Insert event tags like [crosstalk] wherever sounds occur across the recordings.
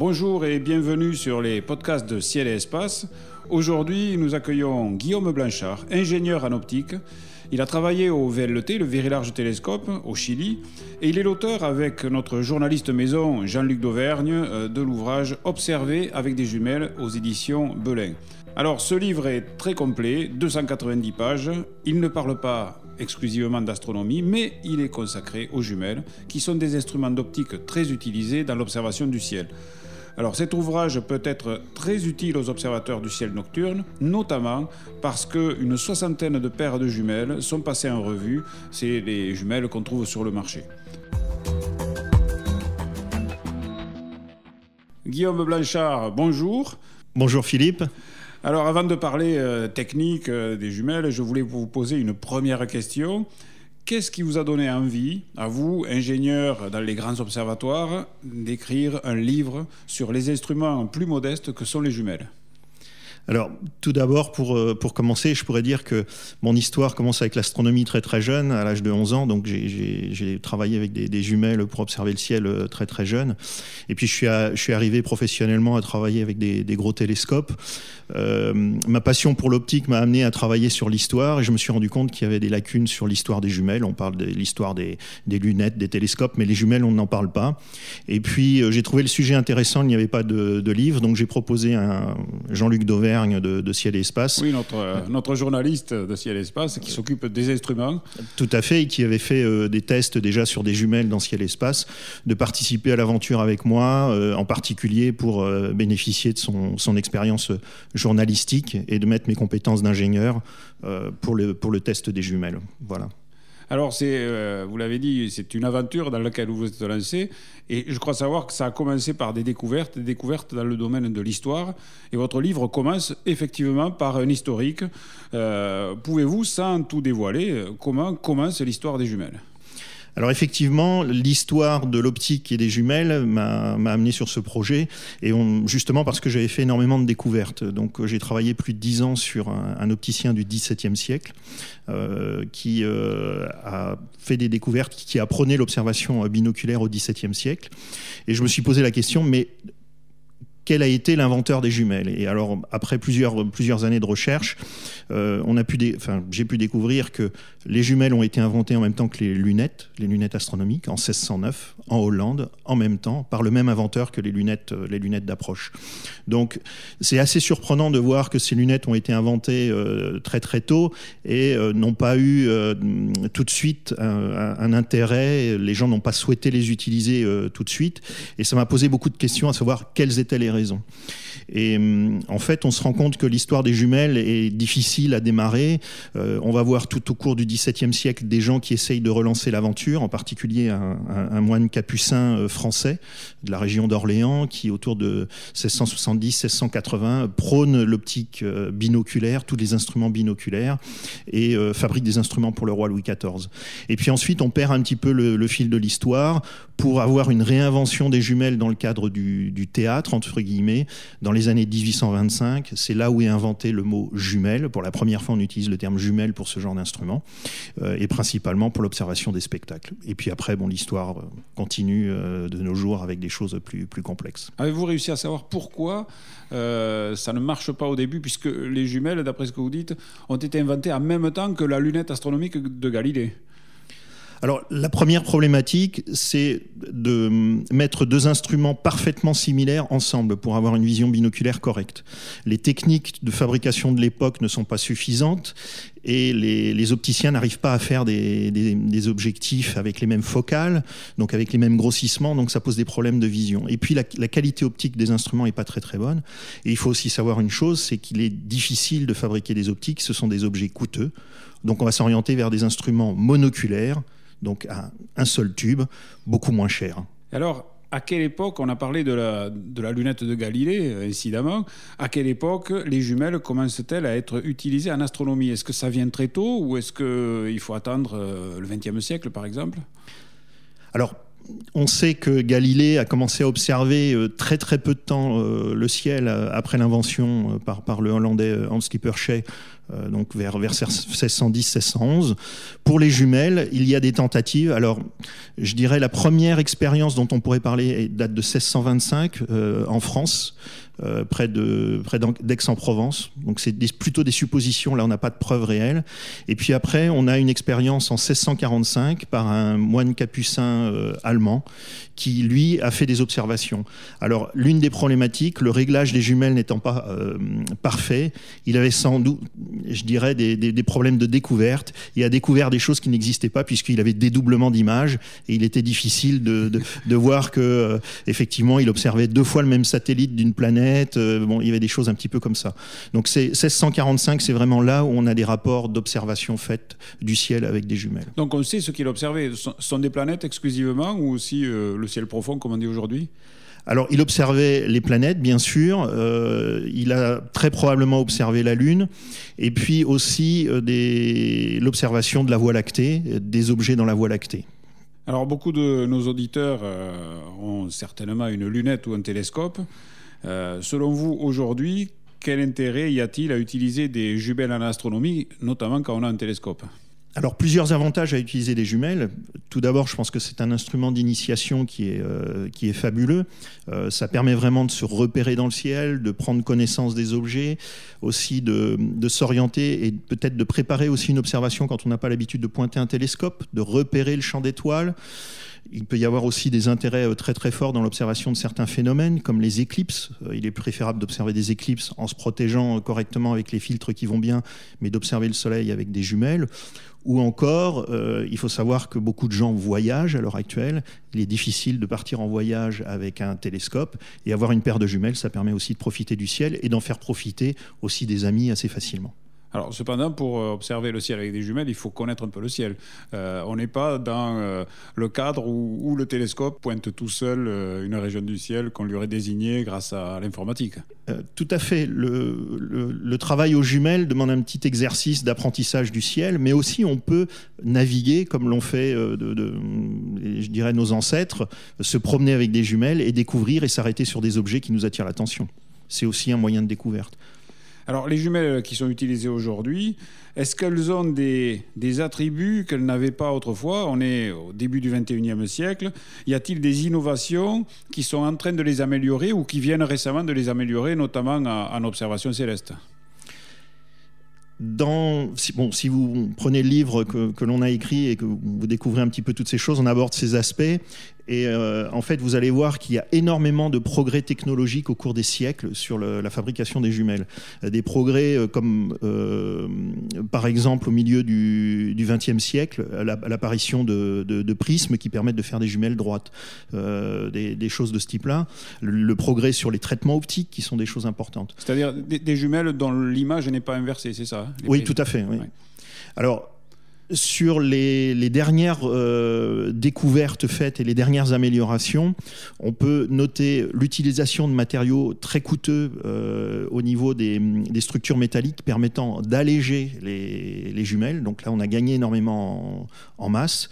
Bonjour et bienvenue sur les podcasts de Ciel et Espace. Aujourd'hui, nous accueillons Guillaume Blanchard, ingénieur en optique. Il a travaillé au VLT, le Very Large Telescope, au Chili, et il est l'auteur, avec notre journaliste maison Jean-Luc Dauvergne, euh, de l'ouvrage Observer avec des jumelles aux éditions Belin. Alors, ce livre est très complet, 290 pages. Il ne parle pas exclusivement d'astronomie, mais il est consacré aux jumelles, qui sont des instruments d'optique très utilisés dans l'observation du ciel. Alors cet ouvrage peut être très utile aux observateurs du ciel nocturne, notamment parce qu'une soixantaine de paires de jumelles sont passées en revue. C'est les jumelles qu'on trouve sur le marché. Guillaume Blanchard, bonjour. Bonjour Philippe. Alors avant de parler euh, technique euh, des jumelles, je voulais vous poser une première question. Qu'est-ce qui vous a donné envie, à vous, ingénieur dans les grands observatoires, d'écrire un livre sur les instruments plus modestes que sont les jumelles? Alors, tout d'abord, pour, euh, pour commencer, je pourrais dire que mon histoire commence avec l'astronomie très très jeune, à l'âge de 11 ans. Donc, j'ai travaillé avec des, jumelles pour observer le ciel euh, très très jeune. Et puis, je suis, je suis arrivé professionnellement à travailler avec des, gros télescopes. Euh, ma passion pour l'optique m'a amené à travailler sur l'histoire et je me suis rendu compte qu'il y avait des lacunes sur l'histoire des jumelles. On parle de l'histoire des, lunettes, des télescopes, mais les jumelles, on n'en parle pas. Et puis, j'ai trouvé le sujet intéressant, il n'y avait pas de, de livre, donc j'ai proposé à Jean-Luc Dauvert de, Ciel et Espace. Oui, notre, euh, notre journaliste de Ciel et Espace qui s'occupe des instruments. Tout à fait, et qui avait fait euh, des tests déjà sur des jumelles dans Ciel et Espace, de participer à l'aventure avec moi, euh, en particulier pour bénéficier de son, son expérience journalistique et de mettre mes compétences d'ingénieur pour, le, pour le test des jumelles. Voilà. Alors, c'est, euh, vous l'avez dit, c'est une aventure dans laquelle vous vous êtes lancé. Et je crois savoir que ça a commencé par des découvertes, des découvertes dans le domaine de l'histoire. Et votre livre commence effectivement par un historique. Euh, pouvez-vous, sans tout dévoiler, comment commence l'histoire des jumelles? Alors effectivement, l'histoire de l'optique et des jumelles m'a amené sur ce projet, et justement parce que j'avais fait énormément de découvertes. Donc j'ai travaillé plus de dix ans sur un, opticien du XVIIe siècle euh, qui euh, a fait des découvertes, qui a prôné l'observation binoculaire au XVIIe siècle. Et je me suis posé la question, mais quel a été l'inventeur des jumelles. Et alors, après plusieurs, plusieurs années de recherche, euh, enfin, j'ai pu découvrir que les jumelles ont été inventées en même temps que les lunettes, les lunettes astronomiques, en 1609, en Hollande, en même temps, par le même inventeur que les lunettes, euh, les lunettes d'approche. Donc, c'est assez surprenant de voir que ces lunettes ont été inventées euh, très très tôt et n'ont pas eu tout de suite un, un, intérêt. Les gens n'ont pas souhaité les utiliser tout de suite. Et ça m'a posé beaucoup de questions à savoir quelles étaient les Et hum, en fait, on se rend compte que l'histoire des jumelles est difficile à démarrer. Euh, on va voir tout au cours du XVIIe siècle des gens qui essayent de relancer l'aventure, en particulier un, moine capucin euh, français de la région d'Orléans qui, autour de 1670-1680, prône l'optique euh, binoculaire, tous les instruments binoculaires, et fabrique des instruments pour le roi Louis XIV. Et puis ensuite, on perd un petit peu le, fil de l'histoire pour avoir une réinvention des jumelles dans le cadre du, du théâtre, entre dans les les années 1825, c'est là où est inventé le mot jumelle. Pour la première fois, on utilise le terme jumelle pour ce genre d'instrument, euh, et principalement pour l'observation des spectacles. Et puis après, bon, l'histoire euh, continue euh, de nos jours avec des choses plus, plus complexes. Avez-vous réussi à savoir pourquoi ça ne marche pas au début, puisque les jumelles, d'après ce que vous dites, ont été inventées en même temps que la lunette astronomique de Galilée? Alors la première problématique, c'est de mettre deux instruments parfaitement similaires ensemble pour avoir une vision binoculaire correcte. Les techniques de fabrication de l'époque ne sont pas suffisantes et les, opticiens n'arrivent pas à faire des, objectifs avec les mêmes focales, donc avec les mêmes grossissements, donc ça pose des problèmes de vision. Et puis la, qualité optique des instruments n'est pas très très bonne. Et il faut aussi savoir une chose, c'est qu'il est difficile de fabriquer des optiques, ce sont des objets coûteux. Donc on va s'orienter vers des instruments monoculaires donc un seul tube, beaucoup moins cher. À quelle époque, on a parlé de la, lunette de Galilée, euh, incidemment, à quelle époque les jumelles commencent-elles à être utilisées en astronomie? Est-ce que ça vient très tôt ou est-ce qu'il faut attendre euh, le XXe siècle, par exemple? Alors, on sait que Galilée a commencé à observer euh, très très peu de temps le ciel après l'invention par, le Hollandais Hans Lippershey donc vers, vers 1610, 1611. Pour les jumelles, il y a des tentatives. Alors, je dirais la première expérience dont on pourrait parler date de 1625 en France. Euh, près de près d'Aix-en-Provence. Donc c'est plutôt des suppositions. Là, on n'a pas de preuves réelles. Et puis après, on a une expérience en 1645 par un moine capucin euh, allemand qui lui a fait des observations. Alors l'une des problématiques, le réglage des jumelles n'étant pas euh, parfait, il avait sans doute, je dirais, des, problèmes de découverte. Il a découvert des choses qui n'existaient pas puisqu'il avait dédoublement d'images et il était difficile de, de, de voir que effectivement il observait deux fois le même satellite d'une planète euh, bon, il y avait des choses un petit peu comme ça. Donc c'est 1645, c'est vraiment là où on a des rapports d'observation faites du ciel avec des jumelles. Donc on sait ce qu'il observait. Ce sont des planètes exclusivement ou aussi euh, le ciel profond, comme on dit aujourd'hui? Alors, il observait les planètes, bien sûr. Euh, il a très probablement observé la Lune, et puis aussi l'observation de la Voie lactée, des objets dans la Voie lactée. Alors, beaucoup de nos auditeurs ont certainement une lunette ou un télescope. Euh, selon vous, aujourd'hui, quel intérêt y a-t-il à utiliser des jumelles en astronomie, notamment quand on a un télescope? Alors plusieurs avantages à utiliser des jumelles. Tout d'abord, je pense que c'est un instrument d'initiation qui est euh, fabuleux. Euh, ça permet vraiment de se repérer dans le ciel, de prendre connaissance des objets, aussi de s'orienter et peut-être de préparer aussi une observation quand on n'a pas l'habitude de pointer un télescope, de repérer le champ d'étoiles. Il peut y avoir aussi des intérêts euh, très très forts dans l'observation de certains phénomènes, comme les éclipses. Euh, il est préférable d'observer des éclipses en se protégeant euh, correctement avec les filtres qui vont bien, mais d'observer le Soleil avec des jumelles. Ou encore, il faut savoir que beaucoup de gens voyagent à l'heure actuelle. Il est difficile de partir en voyage avec un télescope et avoir une paire de jumelles, ça permet aussi de profiter du ciel et d'en faire profiter aussi des amis assez facilement. Alors, cependant, pour euh, observer le ciel avec des jumelles, il faut connaître un peu le ciel. Euh, on n'est pas dans euh, le cadre où, le télescope pointe tout seul une région du ciel qu'on lui aurait désignée grâce à l'informatique. tout à fait. Le, travail aux jumelles demande un petit exercice d'apprentissage du ciel, mais aussi on peut naviguer comme l'ont fait, de, je dirais, nos ancêtres, se promener avec des jumelles et découvrir et s'arrêter sur des objets qui nous attirent l'attention. C'est aussi un moyen de découverte. Alors, les jumelles qui sont utilisées aujourd'hui, est-ce qu'elles ont des, attributs qu'elles n'avaient pas autrefois? On est au début du 21e siècle. Y a-t-il des innovations qui sont en train de les améliorer ou qui viennent récemment de les améliorer, notamment en observation céleste? Dans, si, bon, si vous prenez le livre que, que l'on a écrit et que vous découvrez un petit peu toutes ces choses, on aborde ces aspects. Et euh, en fait, vous allez voir qu'il y a énormément de progrès technologiques au cours des siècles sur le, la fabrication des jumelles. Des progrès euh, comme, euh, par exemple, au milieu du XXe siècle, l'apparition de, de, de, prismes qui permettent de faire des jumelles droites, euh, des, des, choses de ce type-là. Le, le, progrès sur les traitements optiques qui sont des choses importantes. C'est-à-dire des, des, jumelles dont l'image n'est pas inversée, c'est ça Oui, tout à fait. Oui. Ouais. Alors, sur les, dernières euh, découvertes faites et les dernières améliorations, on peut noter l'utilisation de matériaux très coûteux euh, au niveau des, structures métalliques permettant d'alléger les, les, jumelles. Donc là, on a gagné énormément en, masse.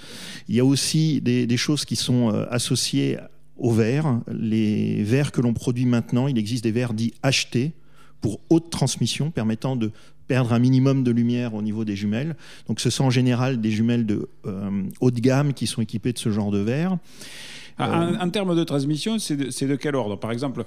Il y a aussi des, choses qui sont euh, associées aux verres. Les verres que l'on produit maintenant, il existe des verres dits achetés pour haute transmission permettant de perdre un minimum de lumière au niveau des jumelles. Donc ce sont en général des jumelles de euh, haut de gamme qui sont équipées de ce genre de verre. Ah, euh... En, en, termes de transmission, c'est de, de, quel ordre? Par exemple,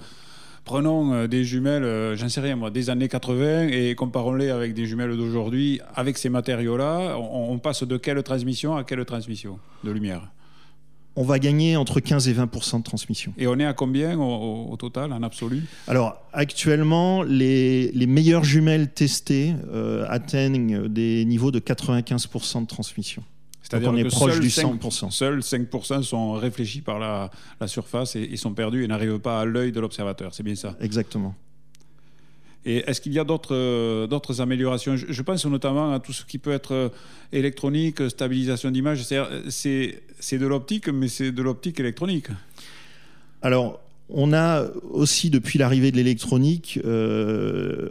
prenons euh, des jumelles, euh, j'en sais rien moi, des années 80 et comparons-les avec des jumelles d'aujourd'hui. Avec ces matériaux-là, on, on passe de quelle transmission à quelle transmission de lumière? On va gagner entre 15 et 20% de transmission. Et on est à combien au, au total, en absolu? Alors, actuellement, les, les, meilleures jumelles testées euh, atteignent des niveaux de 95% de transmission. C'est-à-dire qu'on est proche du 100%. Seuls 5% sont réfléchis par la, la surface et, et sont perdus et n'arrivent pas à l'œil de l'observateur. C'est bien ça? Exactement. Et est-ce qu'il y a d'autres euh, améliorations? Je, pense notamment à tout ce qui peut être euh, électronique, stabilisation d'image. C'est de l'optique, mais c'est de l'optique électronique. Alors, on a aussi, depuis l'arrivée de l'électronique, euh,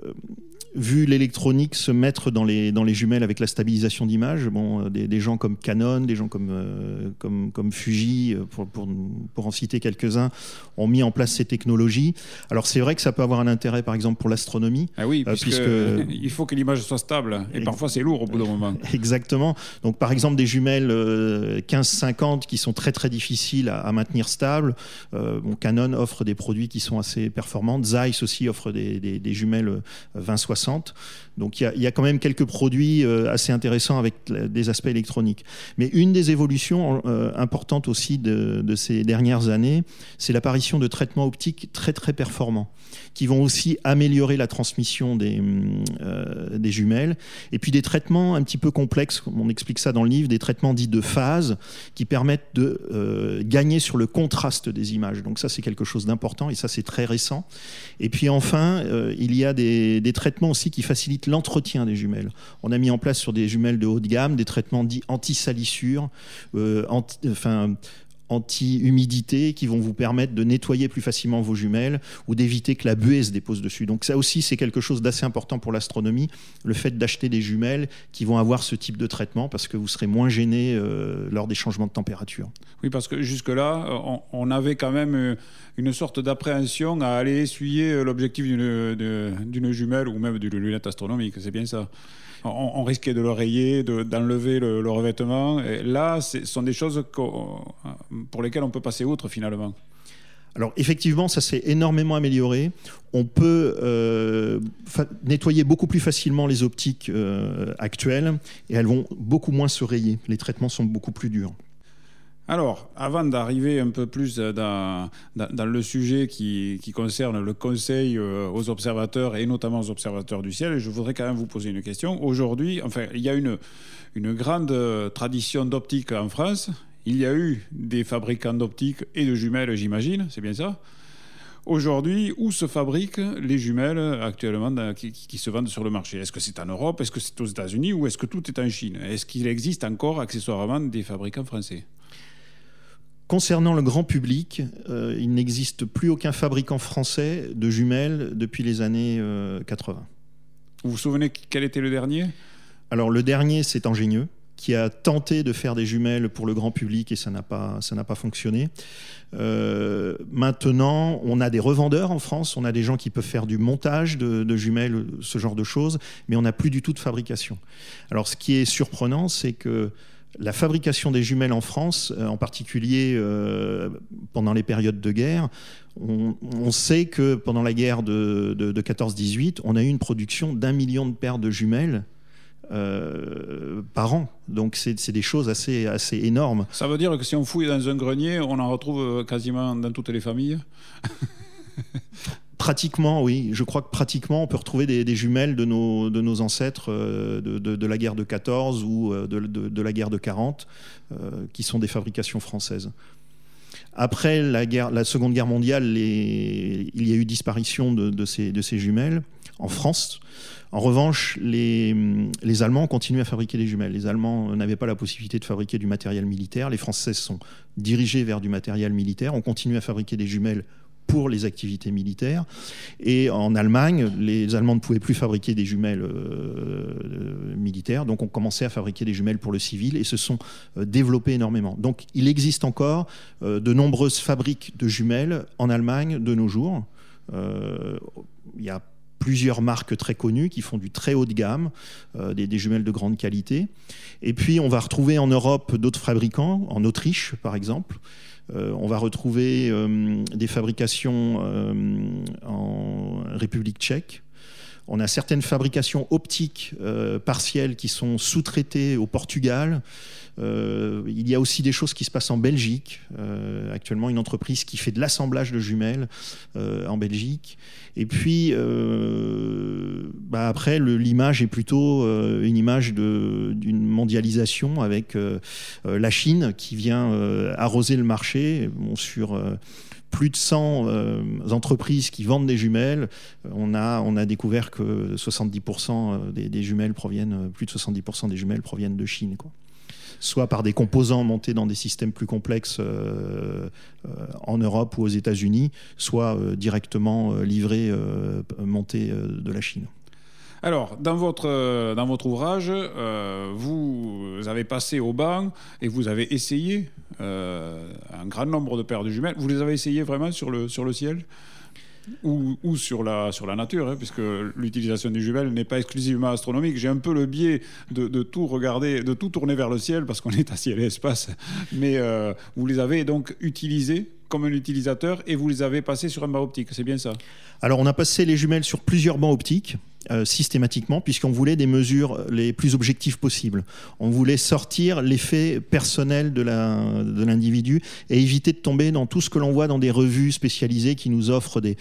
vu l'électronique se mettre dans les, dans les jumelles avec la stabilisation d'image, bon, des, des, gens comme Canon, des gens comme, euh, comme, comme Fuji, euh, pour, pour, pour en citer quelques-uns, ont mis en place ces technologies. Alors c'est vrai que ça peut avoir un intérêt, par exemple, pour l'astronomie. Ah oui, euh, puisque, [laughs] il faut que l'image soit stable, et parfois c'est lourd au bout d'un moment. [laughs] Exactement. Donc par exemple, des jumelles 15-50 qui sont très très difficiles à, à maintenir stables. bon, Canon offre des produits qui sont assez performants. Zeiss aussi offre des, des, des jumelles 20-60 60 donc il y, a quand même quelques produits euh, assez intéressants avec des aspects électroniques. Mais une des évolutions euh, importantes aussi de, ces dernières années, c'est l'apparition de traitements optiques très très performants, qui vont aussi améliorer la transmission des, euh, jumelles. Et puis des traitements un petit peu complexes, on explique ça dans le livre, des traitements dits de phase, qui permettent de gagner sur le contraste des images. Donc ça c'est quelque chose d'important et ça c'est très récent. Et puis enfin, il y a des, traitements aussi qui facilite l'entretien des jumelles. On a mis en place sur des jumelles de haut de gamme des traitements dits anti-salissure, euh, anti, enfin, anti-humidité qui vont vous permettre de nettoyer plus facilement vos jumelles ou d'éviter que la buée se dépose dessus. Donc ça aussi, c'est quelque chose d'assez important pour l'astronomie, le fait d'acheter des jumelles qui vont avoir ce type de traitement parce que vous serez moins gêné euh, lors des changements de température. Oui, parce que jusque-là, on, on, avait quand même euh, une sorte d'appréhension à aller essuyer euh, l'objectif d'une jumelle ou même d'une lunette astronomique, c'est bien ça on, risquait de l'oreiller, d'enlever le, revêtement. Et là, ce sont des choses pour lesquelles on peut passer outre finalement. Alors effectivement, ça s'est énormément amélioré. On peut euh, nettoyer beaucoup plus facilement les optiques euh, actuelles et elles vont beaucoup moins se rayer. Les traitements sont beaucoup plus durs. Alors, avant d'arriver un peu plus dans, dans, le sujet qui, concerne le conseil euh, aux observateurs et notamment aux observateurs du ciel, je voudrais quand même vous poser une question. Aujourd'hui, enfin, il y a une, une grande tradition d'optique en France. Il y a eu des fabricants d'optique et de jumelles, j'imagine, c'est bien ça. Aujourd'hui, où se fabriquent les jumelles actuellement qui, qui, se vendent sur le marché? Est-ce que c'est en Europe? Est-ce que c'est aux États-Unis? Ou est-ce que tout est en Chine? Est-ce qu'il existe encore accessoirement des fabricants français? Concernant le grand public, euh, il n'existe plus aucun fabricant français de jumelles depuis les années 80. Euh, vous vous souvenez quel était le dernier? Alors le dernier, c'est Ingénieux qui a tenté de faire des jumelles pour le grand public et ça n'a pas, ça n'a pas fonctionné. Euh, maintenant, on a des revendeurs en France, on a des gens qui peuvent faire du montage de, jumelles, ce genre de choses, mais on n'a plus du tout de fabrication. Alors, ce qui est surprenant, c'est que la fabrication des jumelles en France, euh, en particulier euh, pendant les périodes de guerre, on, sait que pendant la guerre de, 14-18, on a eu une production d'un million de paires de jumelles euh, par an. Donc c'est des choses assez, assez énormes. Ça veut dire que si on fouille dans un grenier, on en retrouve quasiment dans toutes les familles? Pratiquement, oui. Je crois que pratiquement, on peut retrouver des, jumelles de nos, de nos ancêtres euh, de, la guerre de 14 ou euh, de, la guerre de 40, euh, qui sont des fabrications françaises. Après la, guerre, la Seconde Guerre mondiale, il y a eu disparition de, ces, de ces jumelles en France. En revanche, les, les Allemands continuent à fabriquer des jumelles. Les Allemands n'avaient pas la possibilité de fabriquer du matériel militaire. Les Français sont dirigés vers du matériel militaire. On continue à fabriquer des jumelles pour les activités militaires. Et en Allemagne, les Allemands ne pouvaient plus fabriquer des jumelles euh, militaires, donc on commençait à fabriquer des jumelles pour le civil et se sont euh, développés énormément. Donc il existe encore euh, de nombreuses fabriques de jumelles en Allemagne de nos jours. Il y a plusieurs marques très connues qui font du très haut de gamme, des, des, jumelles de grande qualité. Et puis on va retrouver en Europe d'autres fabricants, en Autriche par exemple, euh, on va retrouver euh, des fabrications euh, en République tchèque. On a certaines fabrications optiques partielles qui sont sous-traitées au Portugal. il y a aussi des choses qui se passent en Belgique. actuellement, une entreprise qui fait de l'assemblage de jumelles en Belgique. Et puis, bah après, l'image est plutôt euh, une image d'une mondialisation avec euh, euh, la Chine qui vient arroser le marché sur plus de 100 entreprises qui vendent des jumelles. On a, on a découvert que 70% des, des, jumelles proviennent, plus de 70% des jumelles proviennent de Chine. Soit par des composants montés dans des systèmes plus complexes euh, euh, en Europe ou aux États-Unis, soit euh, directement livrés, montés de la Chine. Alors, dans votre, dans votre ouvrage, vous avez passé au banc et vous avez essayé un grand nombre de paires de jumelles. Vous les avez essayées vraiment sur le, sur le ciel? Ou, sur, la, sur la nature, hein, puisque l'utilisation des jumelles n'est pas exclusivement astronomique. J'ai un peu le biais de, tout regarder, de tout tourner vers le ciel, parce qu'on [laughs] est à ciel et espace. Mais euh, vous les avez donc utilisées comme un utilisateur et vous les avez passées sur un banc optique, c'est bien ça? Alors on a passé les jumelles sur plusieurs bancs optiques. Euh, systématiquement, puisqu'on voulait des mesures les plus objectives possibles. On voulait sortir l'effet personnel de l'individu et éviter de tomber dans tout ce que l'on voit dans des revues spécialisées qui nous offrent des,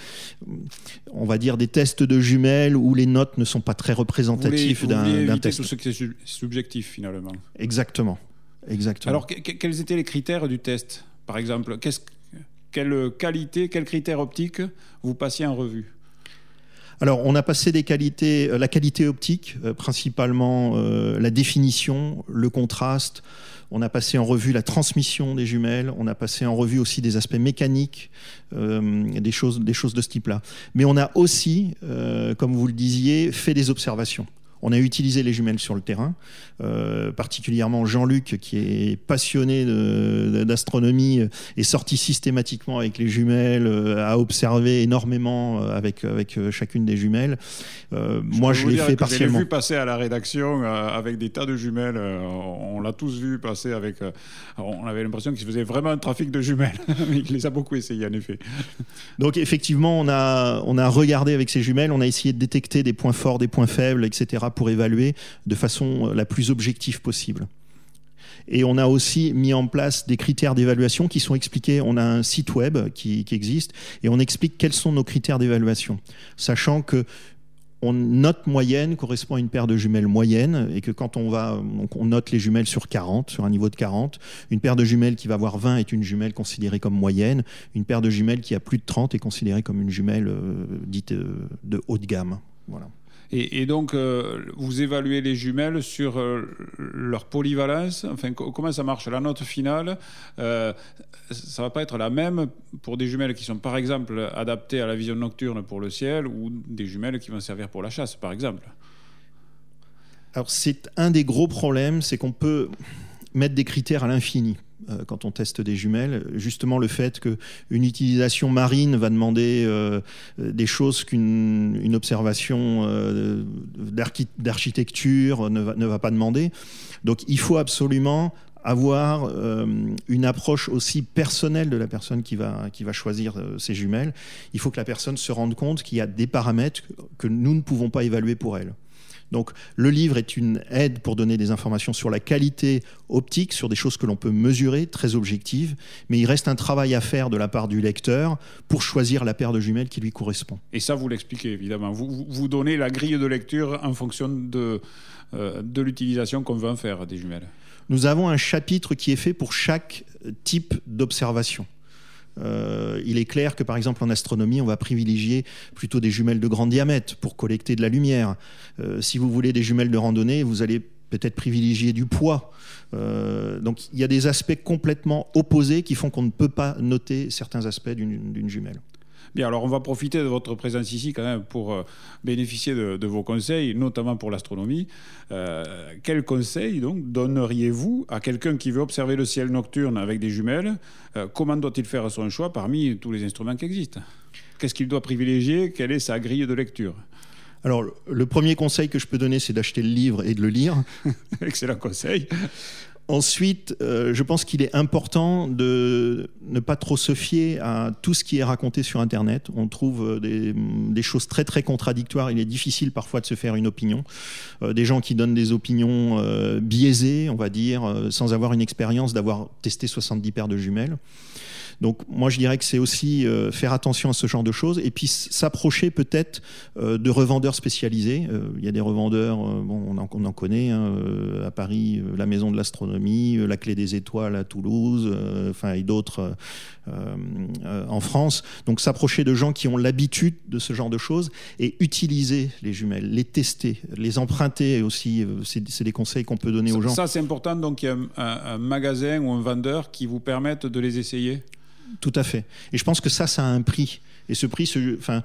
on va dire, des tests de jumelles où les notes ne sont pas très représentatives d'un test. Tout ce qui est subjectif finalement. Exactement. Exactement. Alors, quels étaient les critères du test? Par exemple, quelle qualité, quels critères optiques vous passiez en revue? Alors, on a passé des qualités, euh, la qualité optique, euh, principalement euh, la définition, le contraste. On a passé en revue la transmission des jumelles. On a passé en revue aussi des aspects mécaniques, des choses, des choses de ce type-là. Mais on a aussi, comme vous le disiez, fait des observations. On a utilisé les jumelles sur le terrain, euh, particulièrement Jean-Luc, qui est passionné d'astronomie, est sorti systématiquement avec les jumelles, euh, a observé énormément euh, avec, avec chacune des jumelles. moi, je l'ai fait partiellement. Je l'ai vu passer à la rédaction avec des tas de jumelles. on l'a tous vu passer avec. on avait l'impression qu'il faisait vraiment un trafic de jumelles. [laughs] Il les a beaucoup essayés, en effet. Donc, effectivement, on a, on a regardé avec ces jumelles, on a essayé de détecter des points forts, des points faibles, etc pour évaluer de façon euh, la plus objective possible. Et on a aussi mis en place des critères d'évaluation qui sont expliqués. On a un site web qui, existe et on explique quels sont nos critères d'évaluation, sachant que on note moyenne correspond à une paire de jumelles moyenne et que quand on va, on note les jumelles sur 40, sur un niveau de 40, une paire de jumelles qui va avoir 20 est une jumelle considérée comme moyenne, une paire de jumelles qui a plus de 30 est considérée comme une jumelle euh, dite euh, de haut de gamme. Voilà. Et, donc, euh, vous évaluez les jumelles sur euh, leur polyvalence. Enfin, comment ça marche? La note finale, euh, ça va pas être la même pour des jumelles qui sont, par exemple, adaptées à la vision nocturne pour le ciel ou des jumelles qui vont servir pour la chasse, par exemple. Alors, c'est un des gros problèmes, c'est qu'on peut mettre des critères à l'infini. Euh, quand on teste des jumelles. Justement, le fait qu'une utilisation marine va demander euh, des choses qu'une observation euh, d'architecture ne va, pas demander. Donc, il faut absolument avoir une approche aussi personnelle de la personne qui va, qui va choisir ces jumelles. Il faut que la personne se rende compte qu'il y a des paramètres que nous ne pouvons pas évaluer pour elle. Donc le livre est une aide pour donner des informations sur la qualité optique, sur des choses que l'on peut mesurer, très objectives, mais il reste un travail à faire de la part du lecteur pour choisir la paire de jumelles qui lui correspond. Et ça, vous l'expliquez évidemment. Vous, vous donnez la grille de lecture en fonction de, euh, de l'utilisation qu'on veut en faire des jumelles. Nous avons un chapitre qui est fait pour chaque type d'observation. Euh, il est clair que par exemple en astronomie, on va privilégier plutôt des jumelles de grand diamètre pour collecter de la lumière. Euh, si vous voulez des jumelles de randonnée, vous allez peut-être privilégier du poids. Euh, donc il y a des aspects complètement opposés qui font qu'on ne peut pas noter certains aspects d'une jumelle. Bien, alors on va profiter de votre présence ici quand même pour euh, bénéficier de, vos conseils, notamment pour l'astronomie. Euh, quels conseils donc donneriez-vous à quelqu'un qui veut observer le ciel nocturne avec des jumelles? Euh, Comment doit-il faire son choix parmi tous les instruments qui existent? Qu'est-ce qu'il doit privilégier? Quelle est sa grille de lecture? Alors, le premier conseil que je peux donner, c'est d'acheter le livre et de le lire. [laughs] Excellent conseil. Ensuite, euh, je pense qu'il est important de ne pas trop se fier à tout ce qui est raconté sur Internet. On trouve euh, des, choses très très contradictoires. Il est difficile parfois de se faire une opinion. Euh, des gens qui donnent des opinions biaisées, on va dire, sans avoir une expérience d'avoir testé 70 paires de jumelles. Donc moi je dirais que c'est aussi euh, faire attention à ce genre de choses et puis s'approcher peut-être euh, de revendeurs spécialisés. Euh, il y a des revendeurs, bon, on, en, on en connaît hein, à Paris, la Maison de l'Astronomie, la Clé des Étoiles à Toulouse, enfin et d'autres en France. Donc s'approcher de gens qui ont l'habitude de ce genre de choses et utiliser les jumelles, les tester, les emprunter aussi. C'est des conseils qu'on peut donner aux gens. Ça c'est important. Donc il y a un, un magasin ou un vendeur qui vous permettent de les essayer? Tout à fait. Et je pense que ça, ça a un prix. Et ce prix, enfin,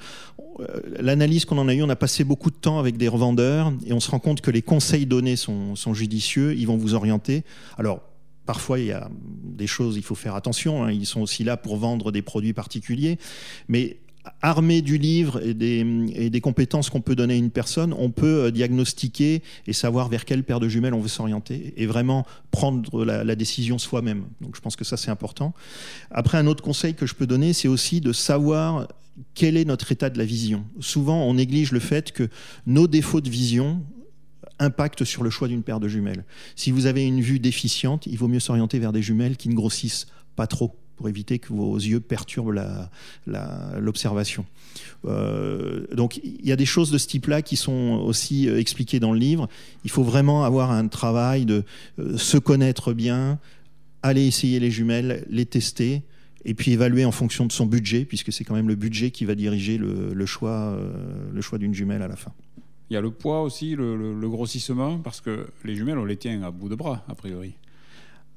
l'analyse qu'on en a eue, on a passé beaucoup de temps avec des revendeurs et on se rend compte que les conseils donnés sont, sont judicieux, ils vont vous orienter. Alors, Parfois, il y a des choses, il faut faire attention. Hein. Ils sont aussi là pour vendre des produits particuliers. Mais armé du livre et des, compétences qu'on peut donner à une personne, on peut euh, diagnostiquer et savoir vers quelle paire de jumelles on veut s'orienter et vraiment prendre la, la décision soi-même. Donc je pense que ça c'est important. Après, un autre conseil que je peux donner, c'est aussi de savoir quel est notre état de la vision. Souvent, on néglige le fait que nos défauts de vision impactent sur le choix d'une paire de jumelles. Si vous avez une vue déficiente, il vaut mieux s'orienter vers des jumelles qui ne grossissent pas trop pour éviter que vos yeux perturbent l'observation. Euh, donc il y a des choses de ce type-là qui sont aussi euh, expliquées dans le livre. Il faut vraiment avoir un travail de euh, se connaître bien, aller essayer les jumelles, les tester, et puis évaluer en fonction de son budget, puisque c'est quand même le budget qui va diriger le, choix, le choix d'une jumelle à la fin. Il y a le poids aussi, le grossissement, parce que les jumelles, on les tient à bout de bras, a priori.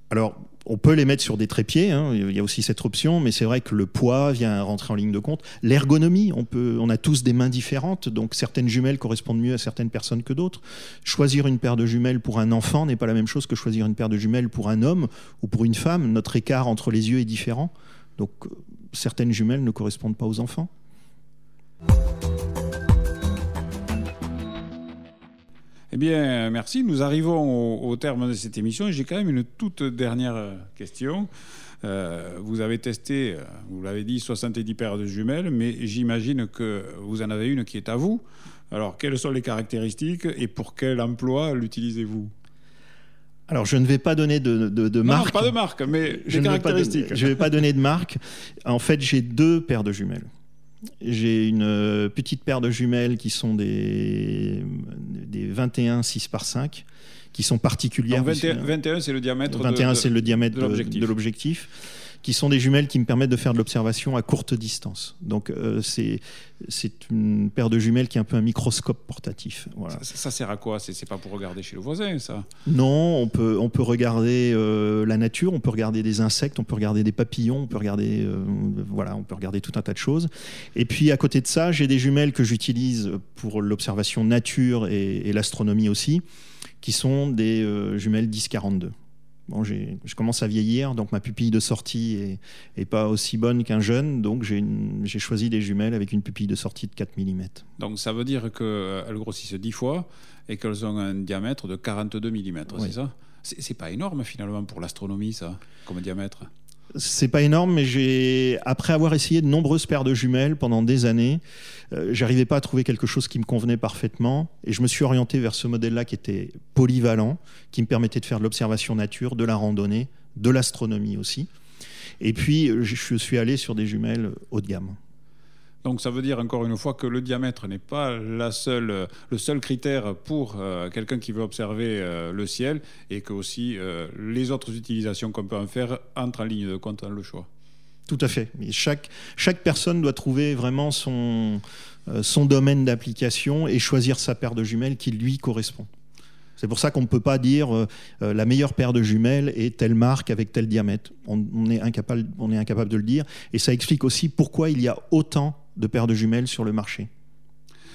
Alors, on peut les mettre sur des trépieds, hein, il y a aussi cette option, mais c'est vrai que le poids vient rentrer en ligne de compte. L'ergonomie, on, a tous des mains différentes, donc certaines jumelles correspondent mieux à certaines personnes que d'autres. Choisir une paire de jumelles pour un enfant n'est pas la même chose que choisir une paire de jumelles pour un homme ou pour une femme. Notre écart entre les yeux est différent, donc euh, certaines jumelles ne correspondent pas aux enfants. Eh bien, merci. Nous arrivons au, terme de cette émission et j'ai quand même une toute dernière euh, question. Euh, vous avez testé, euh, vous l'avez dit, 70 paires de jumelles, mais j'imagine que vous en avez une qui est à vous. Alors, quelles sont les caractéristiques et pour quel emploi l'utilisez-vous? Alors, je ne vais pas donner de, de, marque. Non, pas de marque, mais des caractéristiques. je ne vais pas donner de marque. En fait, j'ai deux paires de jumelles. J'ai une euh, petite paire de jumelles qui sont des, des 21 6 par 5 qui sont particulières. 21, c'est le diamètre 21 c'est le diamètre de l'objectif qui sont des jumelles qui me permettent de faire de l'observation à courte distance. Donc euh, c'est une paire de jumelles qui est un peu un microscope portatif. Voilà. Ça, sert à quoi? C'est pas pour regarder chez le voisin, ça? Non, on peut, on peut regarder euh, la nature, on peut regarder des insectes, on peut regarder des papillons, on peut regarder, euh, voilà, on peut regarder tout un tas de choses. Et puis à côté de ça, j'ai des jumelles que j'utilise pour l'observation nature et, et l'astronomie aussi, qui sont des jumelles 1042. Bon, je commence à vieillir, donc ma pupille de sortie est, pas aussi bonne qu'un jeune, donc j'ai choisi des jumelles avec une pupille de sortie de 4 mm. Donc ça veut dire qu'elles grossissent 10 fois et qu'elles ont un diamètre de 42 mm, c'est ça? C'est pas énorme finalement pour l'astronomie, ça, comme diamètre? C'est pas énorme, mais j'ai, après avoir essayé de nombreuses paires de jumelles pendant des années, euh, j'arrivais pas à trouver quelque chose qui me convenait parfaitement, et je me suis orienté vers ce modèle-là qui était polyvalent, qui me permettait de faire de l'observation nature, de la randonnée, de l'astronomie aussi. Et puis, je suis allé sur des jumelles haut de gamme. Donc ça veut dire encore une fois que le diamètre n'est pas la seule, le seul critère pour euh, quelqu'un qui veut observer euh, le ciel et que aussi euh, les autres utilisations qu'on peut en faire entrent en ligne de compte dans le choix. Tout à fait. chaque, chaque personne doit trouver vraiment son, son domaine d'application et choisir sa paire de jumelles qui lui correspond. C'est pour ça qu'on ne peut pas dire la meilleure paire de jumelles est telle marque avec tel diamètre. On, est incapable, on est incapable de le dire. Et ça explique aussi pourquoi il y a autant de paires de jumelles sur le marché.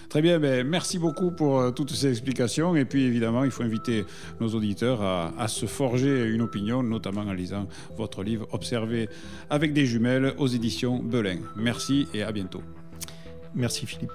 Très bien, ben, merci beaucoup pour euh, toutes ces explications. Et puis évidemment, il faut inviter nos auditeurs à, se forger une opinion, notamment en lisant votre livre Observer avec des jumelles aux éditions Belin. Merci et à bientôt. Merci Philippe.